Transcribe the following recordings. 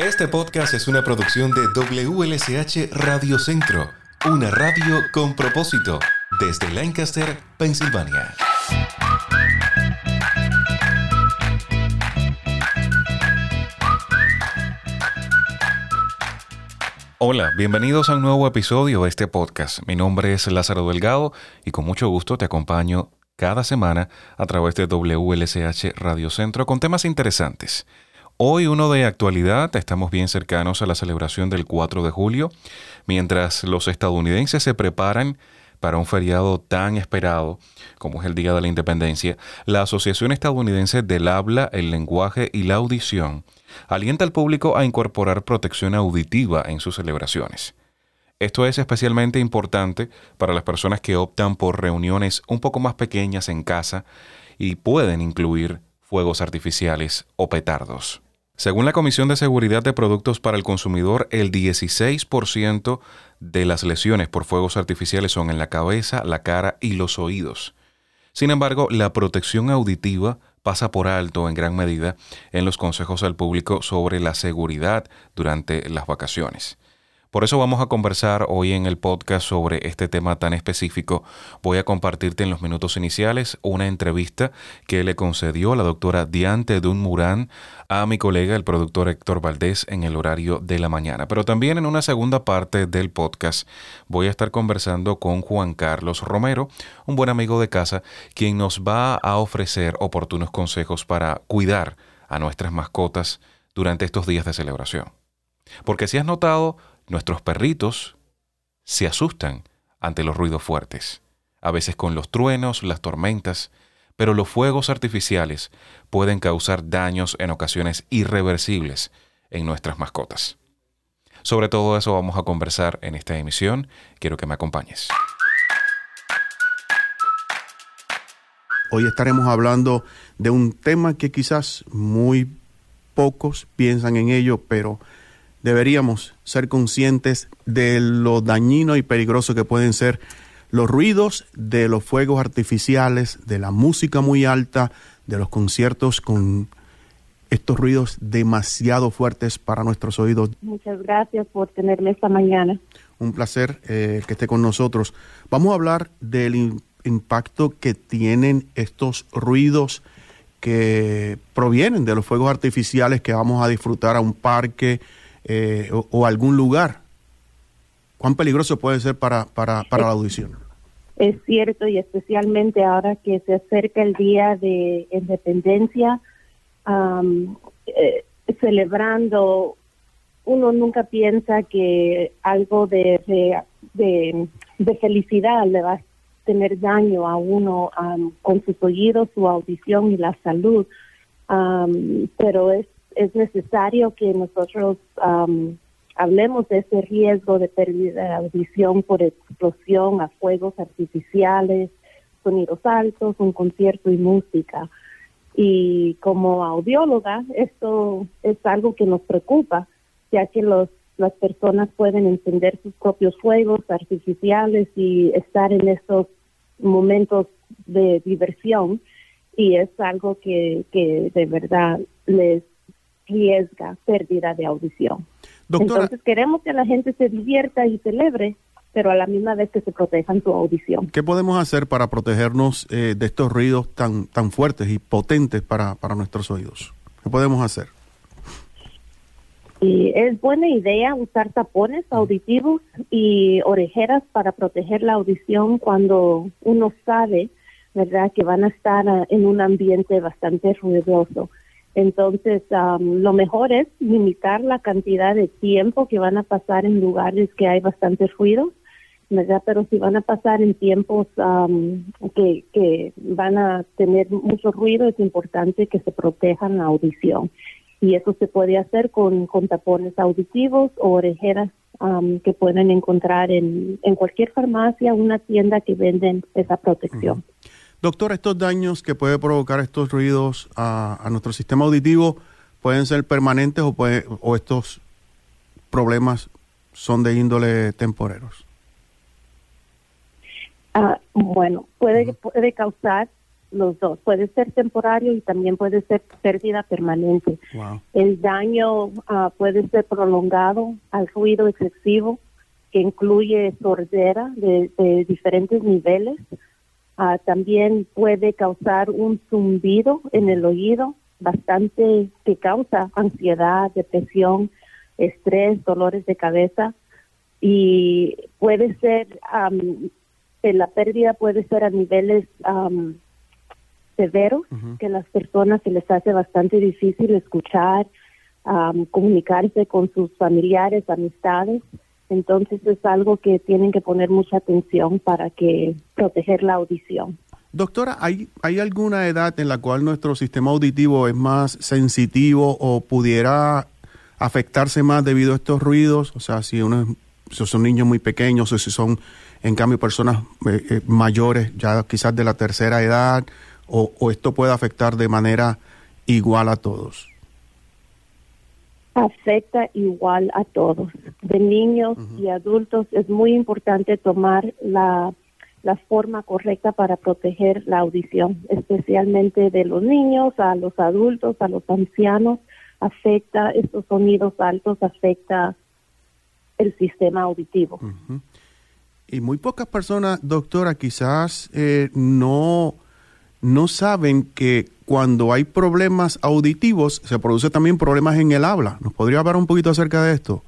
Este podcast es una producción de WLSH Radio Centro, una radio con propósito, desde Lancaster, Pensilvania. Hola, bienvenidos a un nuevo episodio de este podcast. Mi nombre es Lázaro Delgado y con mucho gusto te acompaño cada semana a través de WLSH Radio Centro con temas interesantes. Hoy uno de actualidad, estamos bien cercanos a la celebración del 4 de julio, mientras los estadounidenses se preparan para un feriado tan esperado como es el Día de la Independencia, la Asociación Estadounidense del Habla, el Lenguaje y la Audición alienta al público a incorporar protección auditiva en sus celebraciones. Esto es especialmente importante para las personas que optan por reuniones un poco más pequeñas en casa y pueden incluir fuegos artificiales o petardos. Según la Comisión de Seguridad de Productos para el Consumidor, el 16% de las lesiones por fuegos artificiales son en la cabeza, la cara y los oídos. Sin embargo, la protección auditiva pasa por alto en gran medida en los consejos al público sobre la seguridad durante las vacaciones. Por eso vamos a conversar hoy en el podcast sobre este tema tan específico. Voy a compartirte en los minutos iniciales una entrevista que le concedió la doctora Diante Dunmurán a mi colega, el productor Héctor Valdés, en el horario de la mañana. Pero también en una segunda parte del podcast voy a estar conversando con Juan Carlos Romero, un buen amigo de casa, quien nos va a ofrecer oportunos consejos para cuidar a nuestras mascotas durante estos días de celebración. Porque si has notado, Nuestros perritos se asustan ante los ruidos fuertes, a veces con los truenos, las tormentas, pero los fuegos artificiales pueden causar daños en ocasiones irreversibles en nuestras mascotas. Sobre todo eso vamos a conversar en esta emisión. Quiero que me acompañes. Hoy estaremos hablando de un tema que quizás muy pocos piensan en ello, pero deberíamos ser conscientes de lo dañino y peligroso que pueden ser los ruidos de los fuegos artificiales, de la música muy alta, de los conciertos con estos ruidos demasiado fuertes para nuestros oídos. Muchas gracias por tenerme esta mañana. Un placer eh, que esté con nosotros. Vamos a hablar del impacto que tienen estos ruidos que provienen de los fuegos artificiales que vamos a disfrutar a un parque, eh, o, algún lugar, ¿cuán peligroso puede ser para, para, para la audición? Es cierto, y especialmente ahora que se acerca el Día de Independencia, eh, celebrando, uno nunca piensa que algo de, de, de, felicidad le va a tener daño a uno con sus oídos, su audición y la salud. pero es es necesario que nosotros hablemos de ese riesgo de pérdida de audición por explosión a fuegos artificiales, sonidos altos, un concierto y música. Y como audióloga, esto es algo que nos preocupa, ya que los, las personas pueden encender sus propios fuegos artificiales y estar en estos momentos de diversión y es algo que, que de verdad les riesga pérdida de audición. Entonces queremos que la gente se divierta y celebre, pero a la misma vez que se protejan su audición. ¿Qué podemos hacer para protegernos eh, de estos ruidos tan, tan fuertes y potentes para, para nuestros oídos? ¿Qué podemos hacer? Y es buena idea usar tapones auditivos y orejeras para proteger la audición cuando uno sabe, ¿verdad?, que van a estar ah, en un ambiente bastante ruidoso. Entonces, lo mejor es limitar la cantidad de tiempo que van a pasar en lugares que hay bastante ruido, ¿verdad? Pero si van a pasar en tiempos que, que van a tener mucho ruido, es importante que se protejan la audición. Y eso se puede hacer con, con tapones auditivos o orejeras que pueden encontrar en, en cualquier farmacia, una tienda que venden esa protección. Doctor, estos daños que puede provocar estos ruidos a, nuestro sistema auditivo pueden ser permanentes o, puede, o estos problemas son de índole temporeros. Ah, bueno, puede, puede causar los dos. Puede ser temporario y también puede ser pérdida permanente. El daño ah, puede ser prolongado al ruido excesivo, que incluye sordera de, diferentes niveles. Ah, también puede causar un zumbido en el oído, bastante que causa ansiedad, depresión, estrés, dolores de cabeza. Y puede ser, la pérdida puede ser a niveles severos, que las personas se les hace bastante difícil escuchar, comunicarse con sus familiares, amistades. Entonces es algo que tienen que poner mucha atención para que proteger la audición. Doctora, ¿hay, ¿hay alguna edad en la cual nuestro sistema auditivo es más sensitivo o pudiera afectarse más debido a estos ruidos? O sea, si uno si son niños muy pequeños o si son en cambio personas eh, eh, mayores, ya quizás de la tercera edad, o, esto puede afectar de manera igual a todos? Afecta igual a todos, de niños y adultos. Es muy importante tomar la, la forma correcta para proteger la audición, especialmente de los niños, a los adultos, a los ancianos. Afecta estos sonidos altos, afecta el sistema auditivo. Y muy pocas personas, doctora, quizás eh, no no saben que cuando hay problemas auditivos se produce también problemas en el habla. ¿Nos podría hablar un poquito acerca de esto?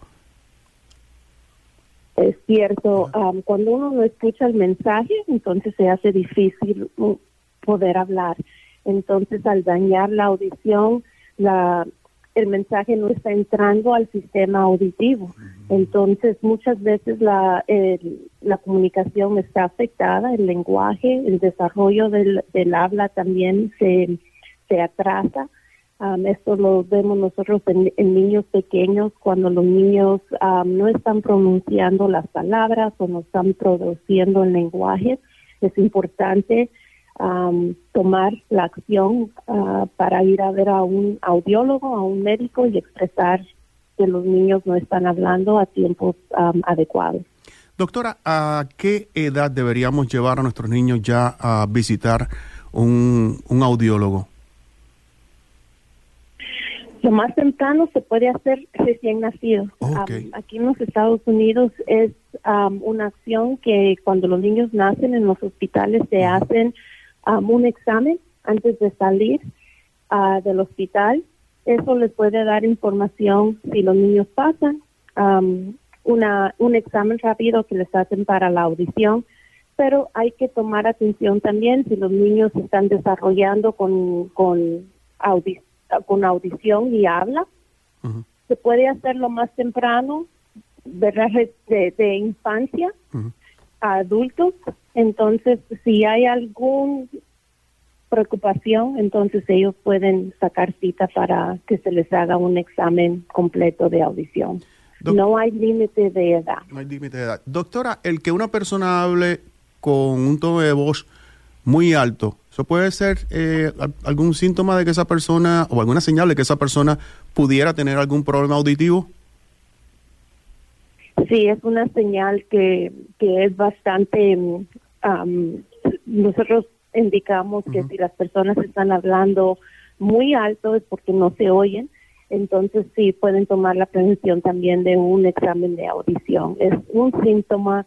Es cierto, cuando uno no escucha el mensaje, entonces se hace difícil uh, poder hablar. Entonces, al dañar la audición, la, el mensaje no está entrando al sistema auditivo. Entonces, muchas veces la, la comunicación está afectada, el lenguaje, el desarrollo del, del habla también se, se atrasa. esto lo vemos nosotros en, niños pequeños, cuando los niños no están pronunciando las palabras o no están produciendo el lenguaje. Es importante tomar la acción ah, para ir a ver a un audiólogo, a un médico y expresar que los niños no están hablando a tiempos adecuados. Doctora, ¿a qué edad deberíamos llevar a nuestros niños ya a visitar un, audiólogo? Lo más temprano se puede hacer recién nacido. aquí en los Estados Unidos es una acción que cuando los niños nacen en los hospitales se hacen un examen antes de salir uh, del hospital. Eso les puede dar información si los niños pasan, una, un examen rápido que les hacen para la audición, pero hay que tomar atención también si los niños están desarrollando con, con, con audición y habla. Se puede hacer lo más temprano, ¿verdad? De, de infancia a adultos entonces, si hay alguna preocupación, entonces ellos pueden sacar cita para que se les haga un examen completo de audición. no hay límite de edad. No hay límite de edad. Doctora, el que una persona hable con un tono de voz muy alto, ¿eso puede ser eh, algún síntoma de que esa persona, o alguna señal de que esa persona pudiera tener algún problema auditivo? Sí, es una señal que, que es bastante nosotros indicamos que si las personas están hablando muy alto es porque no se oyen, entonces sí pueden tomar la prevención también de un examen de audición. Es un síntoma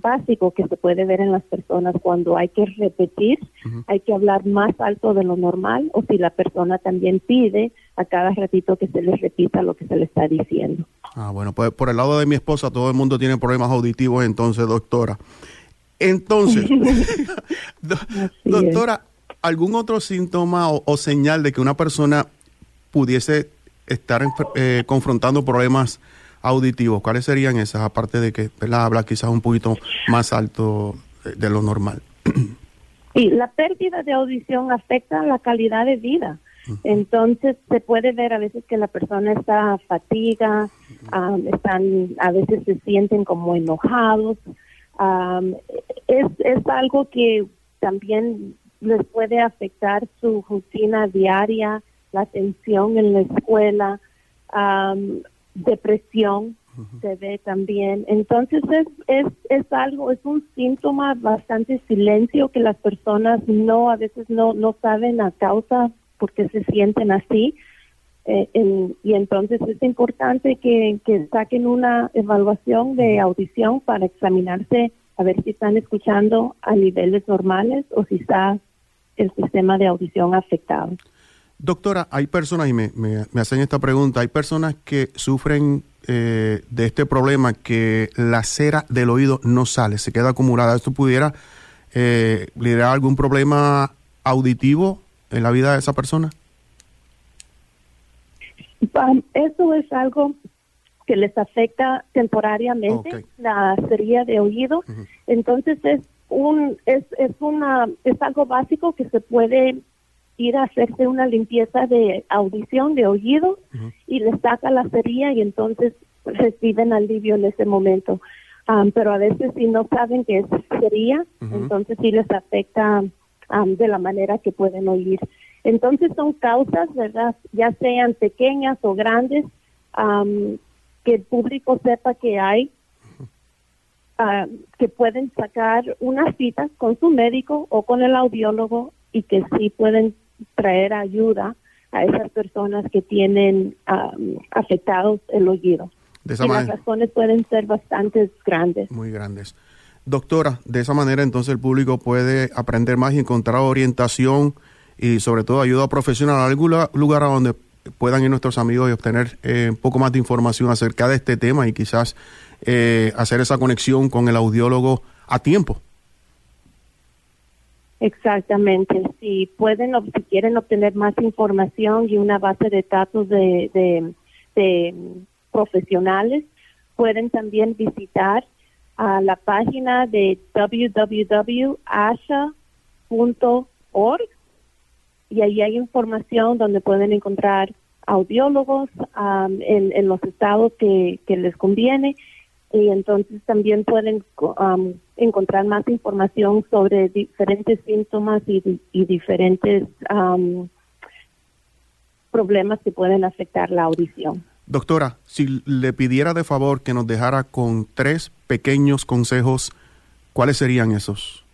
básico que se puede ver en las personas cuando hay que repetir, hay que hablar más alto de lo normal o si la persona también pide a cada ratito que se les repita lo que se le está diciendo. Ah, bueno, pues por el lado de mi esposa todo el mundo tiene problemas auditivos, entonces doctora. Entonces, doctora, ¿algún otro síntoma o, señal de que una persona pudiese estar eh, confrontando problemas auditivos? ¿Cuáles serían esas, aparte de que la habla quizás un poquito más alto de lo normal? Y la pérdida de audición afecta la calidad de vida. Entonces se puede ver a veces que la persona está fatiga, están, a veces se sienten como enojados, es, es algo que también les puede afectar su rutina diaria, la atención en la escuela, depresión, se ve también. Entonces es, es, es algo, es un síntoma bastante silencio que las personas no, a veces no, no saben a causa porque se sienten así. Eh, y entonces es importante que, que saquen una evaluación de audición para examinarse a ver si están escuchando a niveles normales o si está el sistema de audición afectado. Doctora, hay personas, y me, me, hacen esta pregunta, hay personas que sufren eh, de este problema que la cera del oído no sale, se queda acumulada. ¿Esto pudiera eh, liderar algún problema auditivo en la vida de esa persona? Eso es algo que les afecta temporariamente la cerilla de oído. Entonces es un es es una es algo básico que se puede ir a hacerse una limpieza de audición, de oído, y les saca la cerilla y entonces reciben alivio en ese momento. pero a veces si no saben que es cerilla, entonces sí les afecta de la manera que pueden oír. Entonces son causas, ¿verdad? Ya sean pequeñas o grandes, que el público sepa que hay, que pueden sacar una cita con su médico o con el audiólogo y que sí pueden traer ayuda a esas personas que tienen afectados el oído. De y las razones pueden ser bastante grandes. Muy grandes. Doctora, de esa manera entonces el público puede aprender más y encontrar orientación y sobre todo ayuda profesional, algún lugar a donde puedan ir nuestros amigos y obtener eh, un poco más de información acerca de este tema y quizás eh, hacer esa conexión con el audiólogo a tiempo. Exactamente. Si pueden o si quieren obtener más información y una base de datos de, de, profesionales, pueden también visitar a la página de www.asha.org y ahí hay información donde pueden encontrar audiólogos en, en, los estados que les conviene y entonces también pueden encontrar más información sobre diferentes síntomas y, diferentes problemas que pueden afectar la audición. Doctora, si le pidiera de favor que nos dejara con tres pequeños consejos, ¿cuáles serían esos?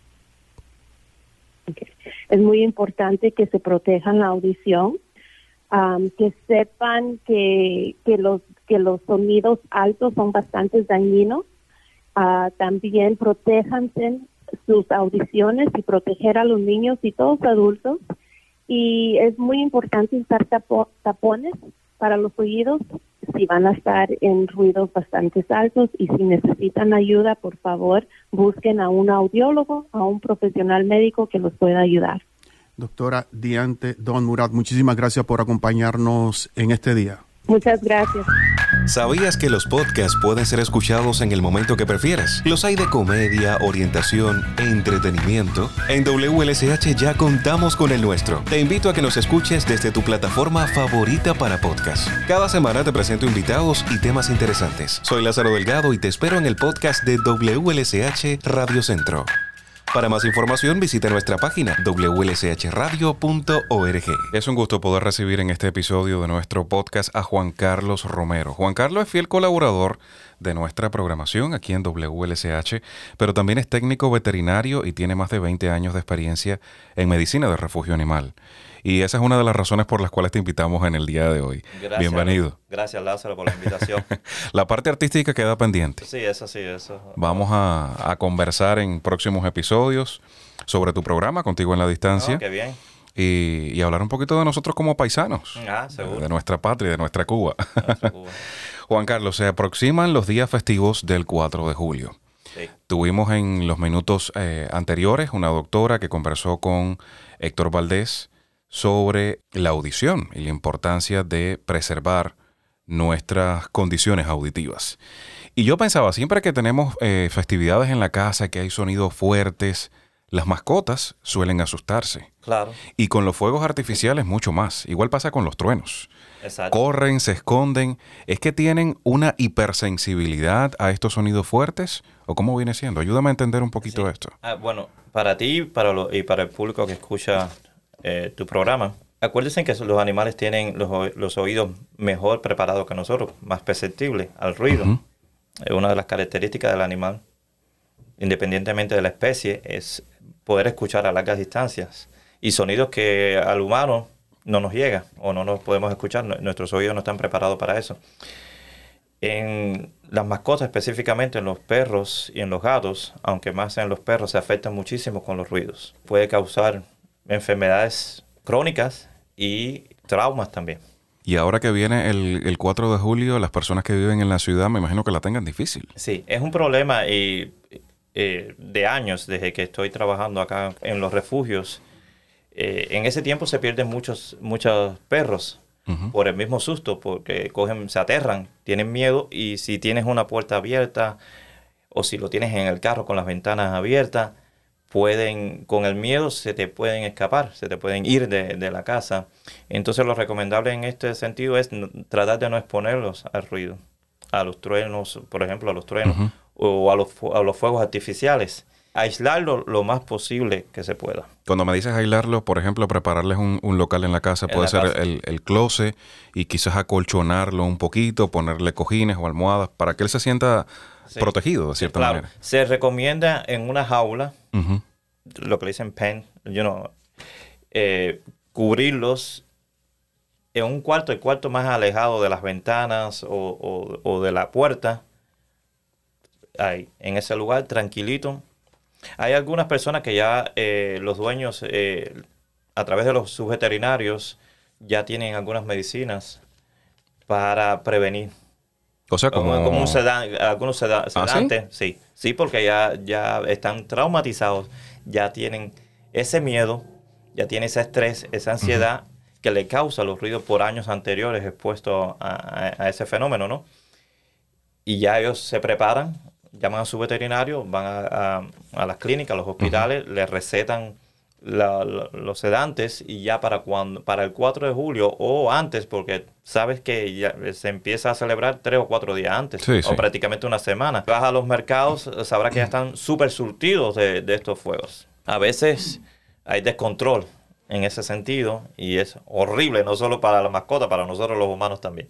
Es muy importante que se protejan la audición, que sepan que, que los que los sonidos altos son bastante dañinos. Uh, también protéjanse sus audiciones y proteger a los niños y todos los adultos. Y es muy importante usar tapones para los oídos si van a estar en ruidos bastante altos y si necesitan ayuda, por favor, busquen a un audiólogo, a un profesional médico que los pueda ayudar. Doctora Diante Don Murat, muchísimas gracias por acompañarnos en este día. Muchas gracias. ¿Sabías que los podcasts pueden ser escuchados en el momento que prefieras? Los hay de comedia, orientación e entretenimiento. En WLSH ya contamos con el nuestro. Te invito a que nos escuches desde tu plataforma favorita para podcast. Cada semana te presento invitados y temas interesantes. Soy Lázaro Delgado y te espero en el podcast de WLSH Radio Centro. Para más información visita nuestra página wlshradio.org. Es un gusto poder recibir en este episodio de nuestro podcast a Juan Carlos Romero. Juan Carlos es fiel colaborador de nuestra programación aquí en WLSH, pero también es técnico veterinario y tiene más de 20 años de experiencia en medicina de refugio animal. Y esa es una de las razones por las cuales te invitamos en el día de hoy. Bienvenido. Gracias, Lázaro, por la invitación. la parte artística queda pendiente. Sí, eso sí, eso. Vamos a, conversar en próximos episodios sobre tu programa, Contigo en la Distancia. Oh, qué bien. Y, hablar un poquito de nosotros como paisanos. Ah, seguro. De, nuestra patria, de nuestra Cuba. Juan Carlos, se aproximan los días festivos del 4 de julio. Sí. Tuvimos en los minutos eh, anteriores una doctora que conversó con Héctor Valdés sobre la audición y la importancia de preservar nuestras condiciones auditivas. Y yo pensaba, siempre que tenemos eh, festividades en la casa, que hay sonidos fuertes, las mascotas suelen asustarse. Claro. Y con los fuegos artificiales mucho más. Igual pasa con los truenos. Exacto. Corren, se esconden. ¿Es que tienen una hipersensibilidad a estos sonidos fuertes? ¿O cómo viene siendo? Ayúdame a entender un poquito esto. Ah, bueno, para ti para y para el público que escucha eh, tu programa, acuérdense que los animales tienen los, oídos mejor preparados que nosotros, más perceptibles al ruido. una de las características del animal, independientemente de la especie, es poder escuchar a largas distancias y sonidos que al humano no nos llega o no nos podemos escuchar, nuestros oídos no están preparados para eso. En las mascotas, específicamente en los perros y en los gatos, aunque más en los perros, se afectan muchísimo con los ruidos. Puede causar enfermedades crónicas y traumas también. Y ahora que viene el, 4 de julio, las personas que viven en la ciudad me imagino que la tengan difícil. Sí, es un problema y, eh, de años desde que estoy trabajando acá en los refugios. Eh, en ese tiempo se pierden muchos, muchos perros por el mismo susto, porque cogen, se aterran, tienen miedo y si tienes una puerta abierta o si lo tienes en el carro con las ventanas abiertas, pueden, con el miedo se te pueden escapar, se te pueden ir de, la casa. Entonces lo recomendable en este sentido es tratar de no exponerlos al ruido, a los truenos, por ejemplo, a los truenos o a los, a los fuegos artificiales aislarlo lo más posible que se pueda. Cuando me dices aislarlo, por ejemplo, prepararles un, local en la casa, puede ser El, el closet y quizás acolchonarlo un poquito, ponerle cojines o almohadas para que él se sienta protegido de cierta manera. Se recomienda en una jaula, lo que le dicen pen, you know, eh, cubrirlos en un cuarto, el cuarto más alejado de las ventanas o, o de la puerta, ahí, en ese lugar, tranquilito, hay algunas personas que ya eh, los dueños, eh, a través de los subveterinarios, ya tienen algunas medicinas para prevenir. O sea, como, como un algunos ¿Ah, sedantes, sí? sí, porque ya, ya están traumatizados, ya tienen ese miedo, ya tienen ese estrés, esa ansiedad que le causa los ruidos por años anteriores expuestos a ese fenómeno, ¿no? Y ya ellos se preparan llaman a su veterinario, van a, las clínicas, a los hospitales, les recetan los sedantes y ya para cuando para el 4 de julio o antes, porque sabes que ya se empieza a celebrar tres o cuatro días antes, o prácticamente una semana. Vas a los mercados, sabrás que ya están súper surtidos de, de estos fuegos. A veces hay descontrol en ese sentido y es horrible, no solo para la mascota, para nosotros los humanos también.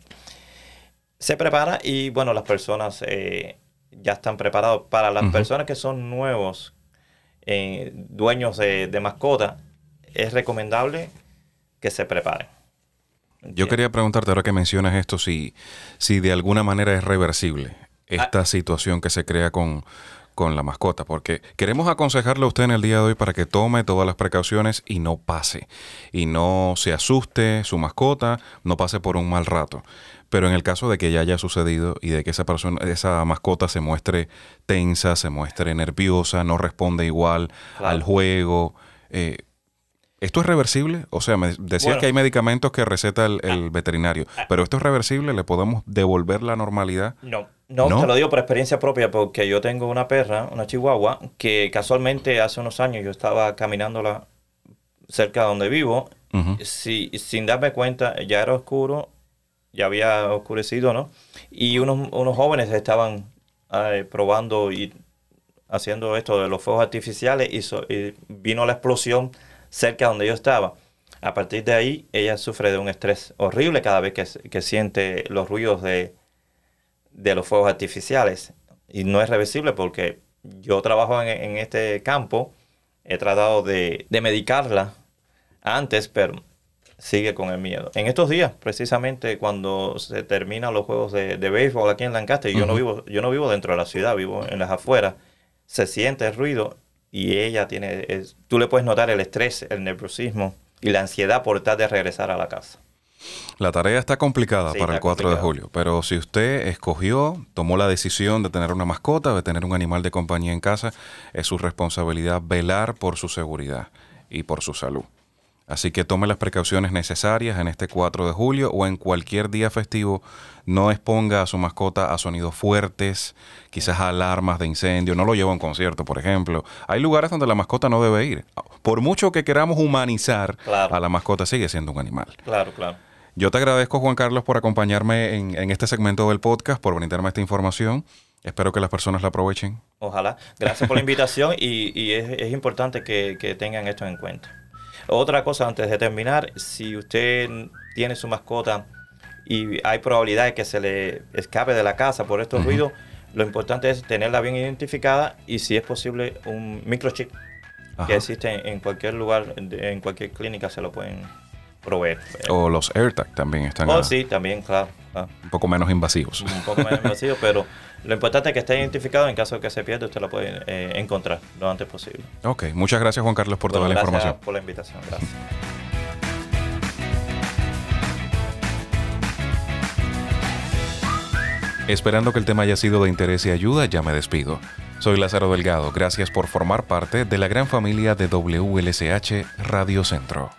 Se prepara y bueno, las personas eh, ya están preparados. Para las personas que son nuevos, eh, dueños de, de mascota, es recomendable que se preparen. Yo quería preguntarte ahora que mencionas esto, si, si de alguna manera es reversible esta ah. situación que se crea con, con la mascota, porque queremos aconsejarle a usted en el día de hoy para que tome todas las precauciones y no pase, y no se asuste su mascota, no pase por un mal rato. Pero en el caso de que ya haya sucedido y de que esa persona, esa mascota se muestre tensa, se muestre nerviosa, no responde igual al juego, eh, ¿Esto es reversible? O sea, me decías que hay medicamentos que receta el, ah. veterinario, ah. pero ¿esto es reversible? ¿Le podemos devolver la normalidad? No, no, te lo digo por experiencia propia, porque yo tengo una perra, una chihuahua, que casualmente hace unos años yo estaba caminándola cerca de donde vivo, sin darme cuenta, ya era oscuro, ya había oscurecido, ¿no? Y unos, unos jóvenes estaban eh, probando y haciendo esto de los fuegos artificiales y, y vino la explosión cerca donde yo estaba. A partir de ahí, ella sufre de un estrés horrible cada vez que, siente los ruidos de, los fuegos artificiales. Y no es reversible porque yo trabajo en, este campo, he tratado de, medicarla antes, pero sigue con el miedo. En estos días, precisamente cuando se terminan los juegos de, béisbol aquí en Lancaster, yo, no vivo, yo no vivo dentro de la ciudad, vivo en las afueras, se siente el ruido y ella tiene, tú le puedes notar el estrés, el nerviosismo y la ansiedad por tratar de regresar a la casa. La tarea está complicada para el 4 de julio, pero si usted escogió, tomó la decisión de tener una mascota, de tener un animal de compañía en casa, es su responsabilidad velar por su seguridad y por su salud. Así que tome las precauciones necesarias en este 4 de julio o en cualquier día festivo. No exponga a su mascota a sonidos fuertes, quizás a alarmas de incendio. No lo lleve a un concierto, por ejemplo. Hay lugares donde la mascota no debe ir. Por mucho que queramos humanizar a la mascota, sigue siendo un animal. Claro, claro. Yo te agradezco, Juan Carlos, por acompañarme en, este segmento del podcast, por brindarme esta información. Espero que las personas la aprovechen. Ojalá. Gracias por la invitación y, es, importante que tengan esto en cuenta. Otra cosa antes de terminar, si usted tiene su mascota y hay probabilidad de que se le escape de la casa por estos ruidos, Lo importante es tenerla bien identificada y si es posible un microchip que existe en cualquier lugar, en cualquier clínica se lo pueden proveer. O los AirTag también están. Oh, sí, también, claro. Ah. Un poco menos invasivos. Un poco menos invasivos, pero lo importante es que esté identificado. En caso de que se pierda, usted lo puede eh, encontrar lo antes posible. Ok, muchas gracias Juan Carlos por toda la información. Gracias por la invitación. Gracias. Esperando que el tema haya sido de interés y ayuda, ya me despido. Soy Lázaro Delgado, gracias por formar parte de la gran familia de WLSH Radio Centro.